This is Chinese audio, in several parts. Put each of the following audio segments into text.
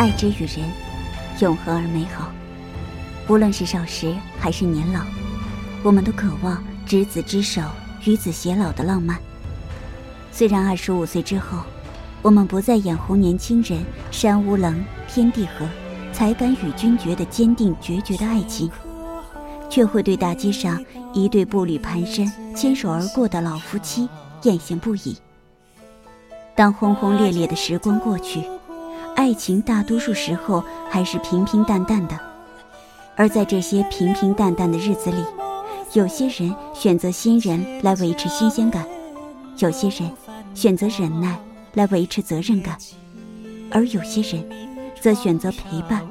爱之与人，永恒而美好。无论是少时还是年老，我们都渴望执子之手，与子偕老的浪漫。虽然二十五岁之后，我们不再眼红年轻人山无棱，天地合，才敢与君绝的坚定决绝的爱情，却会对大街上一对步履蹒跚、牵手而过的老夫妻艳羡不已。当轰轰烈烈的时光过去，爱情大多数时候还是平平淡淡的。而在这些平平淡淡的日子里，有些人选择新人来维持新鲜感，有些人选择忍耐来维持责任感，而有些人则选择陪伴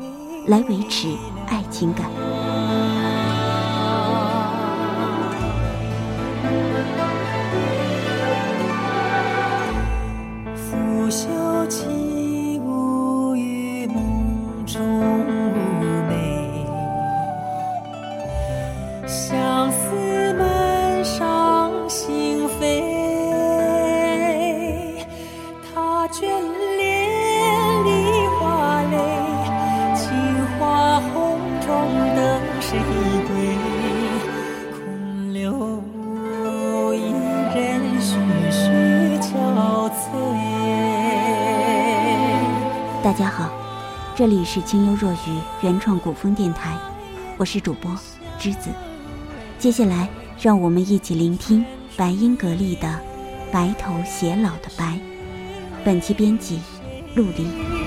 来维持爱情感。是清幽若雨原创古风电台，我是主播栀子。接下来，让我们一起聆听白音格丽的《白头偕老的白》。本期编辑：陆离。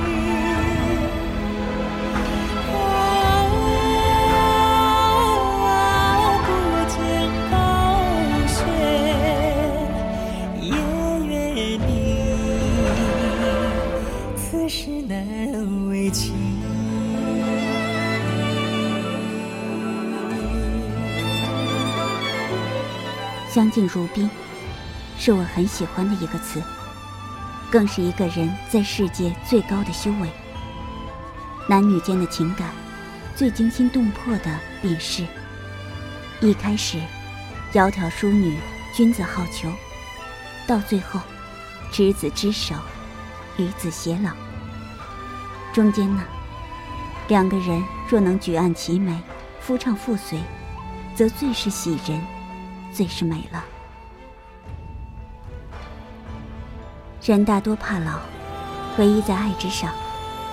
相敬如宾，是我很喜欢的一个词，更是一个人在世界最高的修为。男女间的情感，最惊心动魄的便是：一开始，窈窕淑女，君子好逑；到最后，执子之手，与子偕老。中间呢，两个人若能举案齐眉，夫唱妇随，则最是喜人。最是美了。人大多怕老，唯一在爱之上，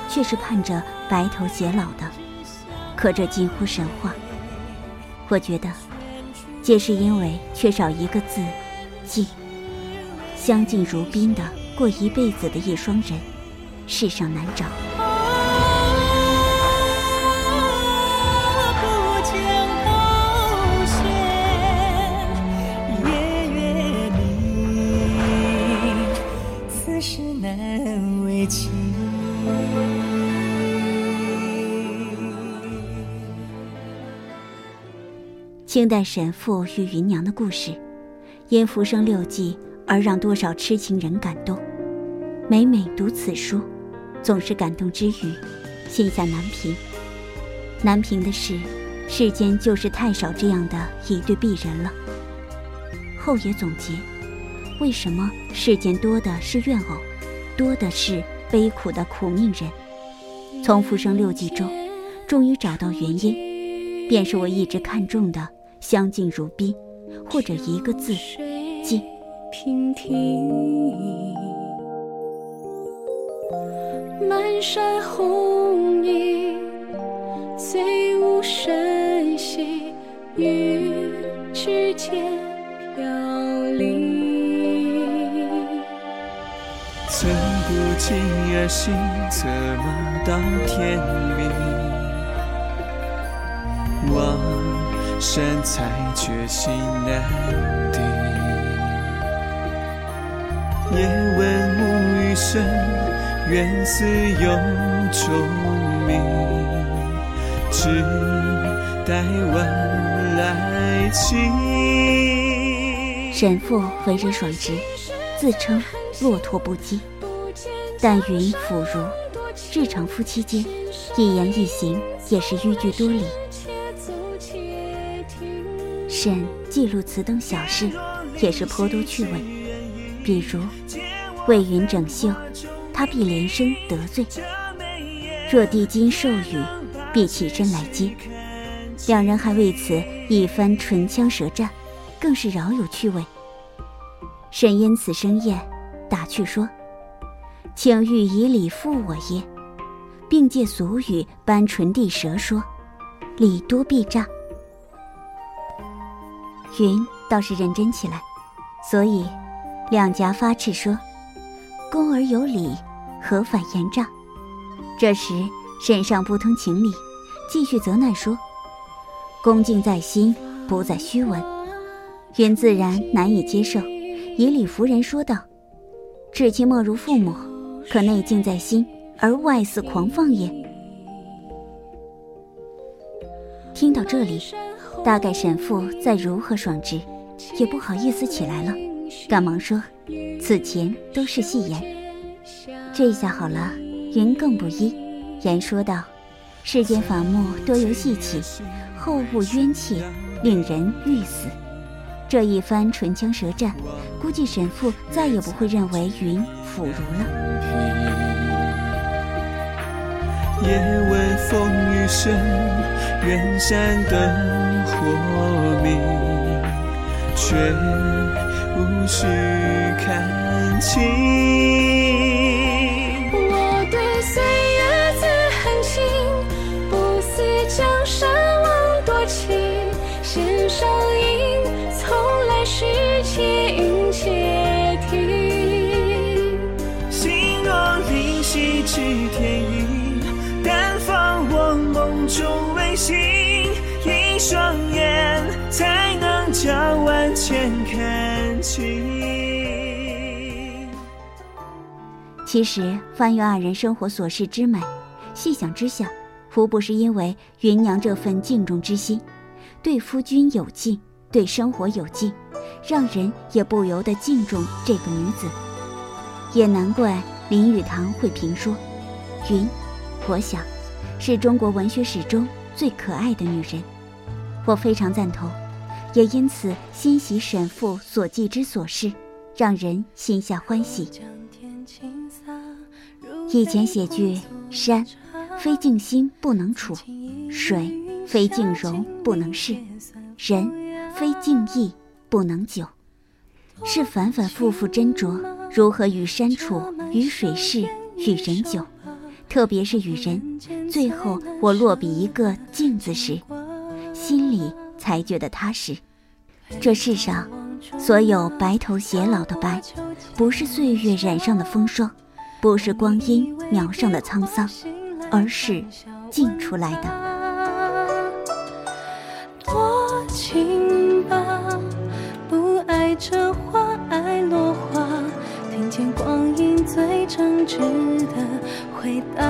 却是盼着白头偕老的。可这近乎神话。我觉得，皆是因为缺少一个字——敬。相敬如宾的过一辈子的一双人，世上难找。清代沈复与芸娘的故事，因《浮生六记》而让多少痴情人感动。每每读此书，总是感动之余，心下难平。难平的是，世间就是太少这样的一对璧人了。后也总结，为什么世间多的是怨偶，多的是悲苦的苦命人？从《浮生六记》中，终于找到原因，便是我一直看重的。相敬如宾，或者一个字，敬。满山红叶，醉无声息，于指尖寸步惊而行，策马到天明。望。山才却心难定。夜闻暮雨声，缘似有钟鸣。只待晚来晴。沈父为人爽直，自称落拓不羁，但云抚如，日常夫妻间一言一行也是迂矩多礼。沈记录此等小事，也是颇多趣味。比如，为云整袖，他必连声得罪；若帝今受允，必起身来接。两人还为此一番唇枪舌战，更是饶有趣味。沈因此生厌，打趣说：“请欲以礼负我耶？”并借俗语搬唇地舌说：“礼多必诈。”云倒是认真起来，所以两颊发赤说：“恭儿有礼，何反言诈？”这时沈尚不通情理，继续责难说：“恭敬在心，不在虚文。”云自然难以接受，以礼服人说道：“至亲莫如父母，可内静在心，而外似狂放也。”听到这里。大概沈父再如何爽直，也不好意思起来了，赶忙说：“此前都是戏言。”这下好了，云更不依，言说道：“世间法目多由戏起，后误冤气，令人欲死。”这一番唇枪舌战，估计沈父再也不会认为云腐儒了。夜晚风雨声，远山灯火明，却无需看清。双眼才能将万千看清。其实翻阅二人生活琐事之美，细想之下，无不是因为芸娘这份敬重之心，对夫君有敬，对生活有敬，让人也不由得敬重这个女子。也难怪林语堂会评说：“云，我想。”是中国文学史中最可爱的女人，我非常赞同，也因此欣喜沈父所记之所事，让人心下欢喜。以前写句山，非静心不能处；水，非静容不能视；人，非静意不能久。是反反复复斟酌，如何与山处、与水试、与人久。特别是与人，最后我落笔一个“静”字时，心里才觉得踏实。这世上，所有白头偕老的白，不是岁月染上的风霜，不是光阴描上的沧桑，而是静出来的。多情吧，不爱这花，爱落花。听见光阴最真挚的。回答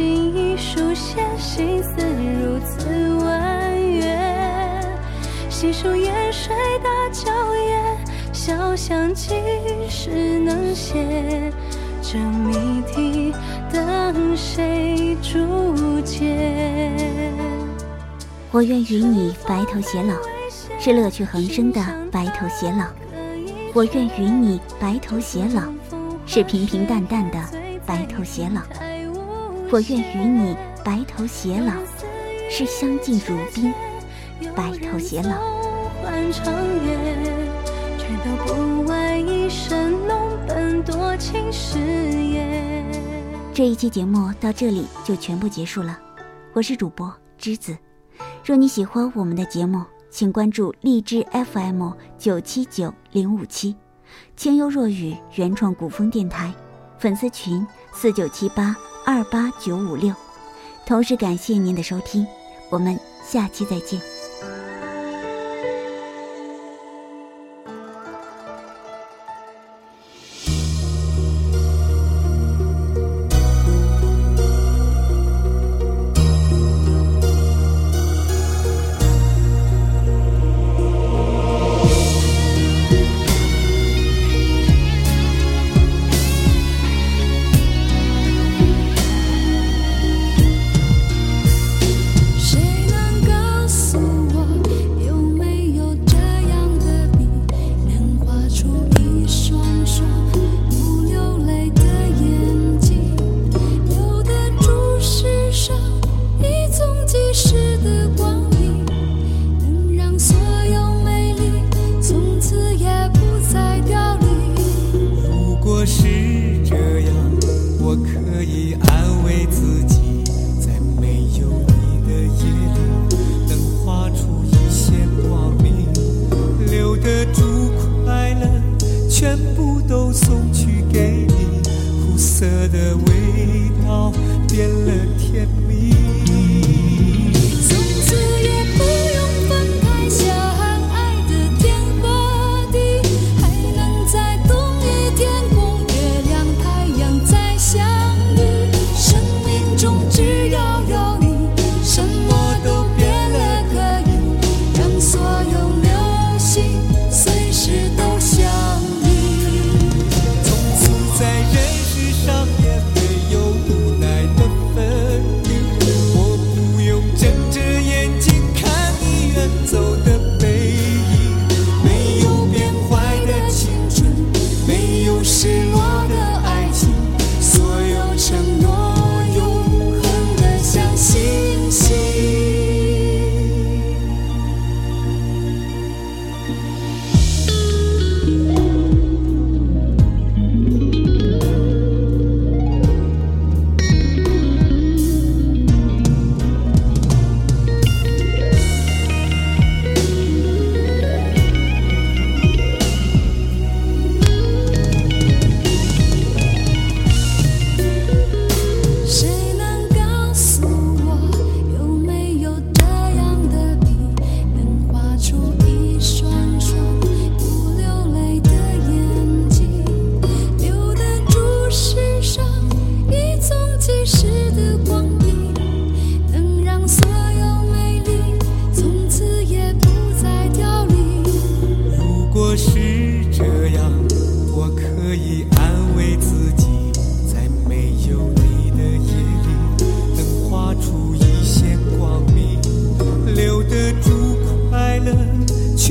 你不经意书写，心思如此婉约。细数烟水大娇艳，小想几时能写？这谜题等谁注解？我愿与你白头偕老，是乐趣横生的白头偕老；我愿与你白头偕老，是平平淡淡的白头偕老；我愿与你白头偕老，是相敬如宾白头偕老。这一期节目到这里就全部结束了，我是主播栀子。若你喜欢我们的节目，请关注荔枝 FM 九七九零五七，清幽若雨原创古风电台，粉丝群四九七八二八九五六。同时感谢您的收听，我们下期再见。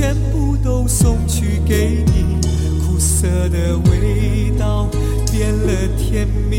全部都送去给你，苦涩的味道变了甜蜜。